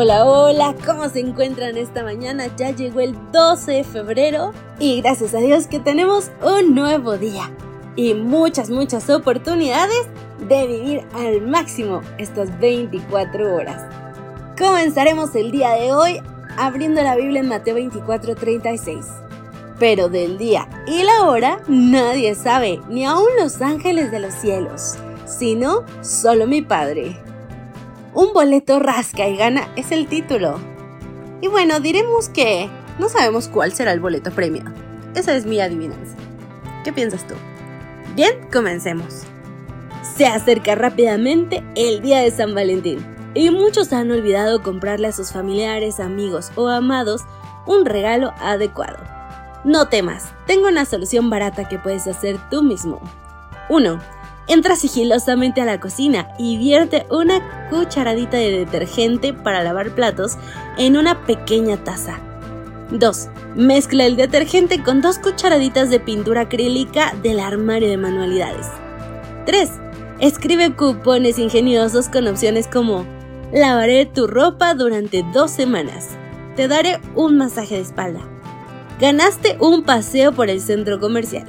Hola, hola, ¿cómo se encuentran esta mañana? Ya llegó el 12 de febrero y gracias a Dios que tenemos un nuevo día y muchas, muchas oportunidades de vivir al máximo estas 24 horas. Comenzaremos el día de hoy abriendo la Biblia en Mateo 24, 36. Pero del día y la hora nadie sabe, ni aun los ángeles de los cielos, sino solo mi Padre. Un boleto rasca y gana es el título. Y bueno, diremos que no sabemos cuál será el boleto premio. Esa es mi adivinanza. ¿Qué piensas tú? Bien, comencemos. Se acerca rápidamente el día de San Valentín y muchos han olvidado comprarle a sus familiares, amigos o amados un regalo adecuado. No temas, tengo una solución barata que puedes hacer tú mismo. 1 Entra sigilosamente a la cocina y vierte una cucharadita de detergente para lavar platos en una pequeña taza. 2. Mezcla el detergente con dos cucharaditas de pintura acrílica del armario de manualidades. 3. Escribe cupones ingeniosos con opciones como Lavaré tu ropa durante dos semanas. Te daré un masaje de espalda. Ganaste un paseo por el centro comercial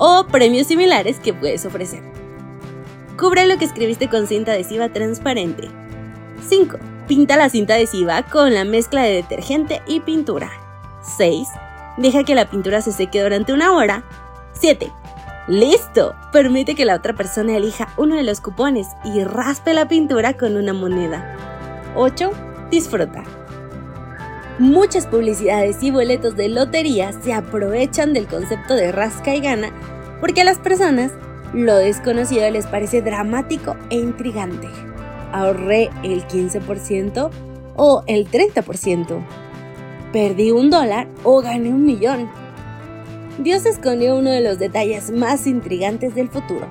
o premios similares que puedes ofrecer. Cubre lo que escribiste con cinta adhesiva transparente. 5. Pinta la cinta adhesiva con la mezcla de detergente y pintura. 6. Deja que la pintura se seque durante una hora. 7. ¡Listo! Permite que la otra persona elija uno de los cupones y raspe la pintura con una moneda. 8. Disfruta. Muchas publicidades y boletos de lotería se aprovechan del concepto de rasca y gana porque a las personas lo desconocido les parece dramático e intrigante. Ahorré el 15% o el 30%. Perdí un dólar o gané un millón. Dios escondió uno de los detalles más intrigantes del futuro,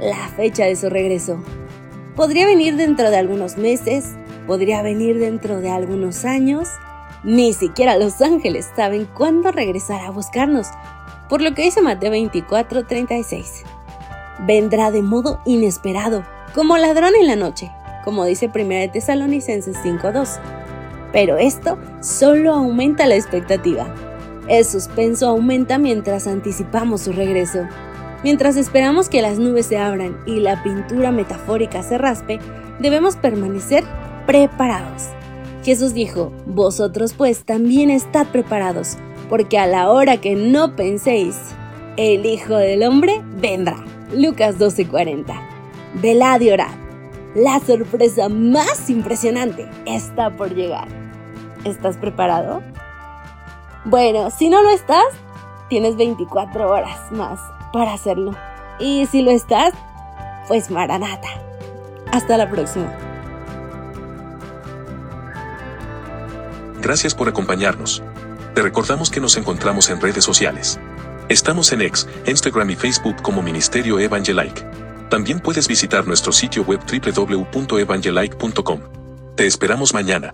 la fecha de su regreso. Podría venir dentro de algunos meses, podría venir dentro de algunos años, ni siquiera los ángeles saben cuándo regresará a buscarnos, por lo que dice Mateo 24:36. Vendrá de modo inesperado, como ladrón en la noche, como dice 1 de Tesalonicenses 5:2. Pero esto solo aumenta la expectativa. El suspenso aumenta mientras anticipamos su regreso. Mientras esperamos que las nubes se abran y la pintura metafórica se raspe, debemos permanecer preparados. Jesús dijo, Vosotros pues también estad preparados, porque a la hora que no penséis, el Hijo del Hombre vendrá. Lucas 12:40. Velad y orad. La sorpresa más impresionante está por llegar. ¿Estás preparado? Bueno, si no lo estás, tienes 24 horas más para hacerlo. Y si lo estás, pues maranata. Hasta la próxima. Gracias por acompañarnos. Te recordamos que nos encontramos en redes sociales. Estamos en X, Instagram y Facebook como Ministerio Evangelike. También puedes visitar nuestro sitio web www.evangelike.com. Te esperamos mañana.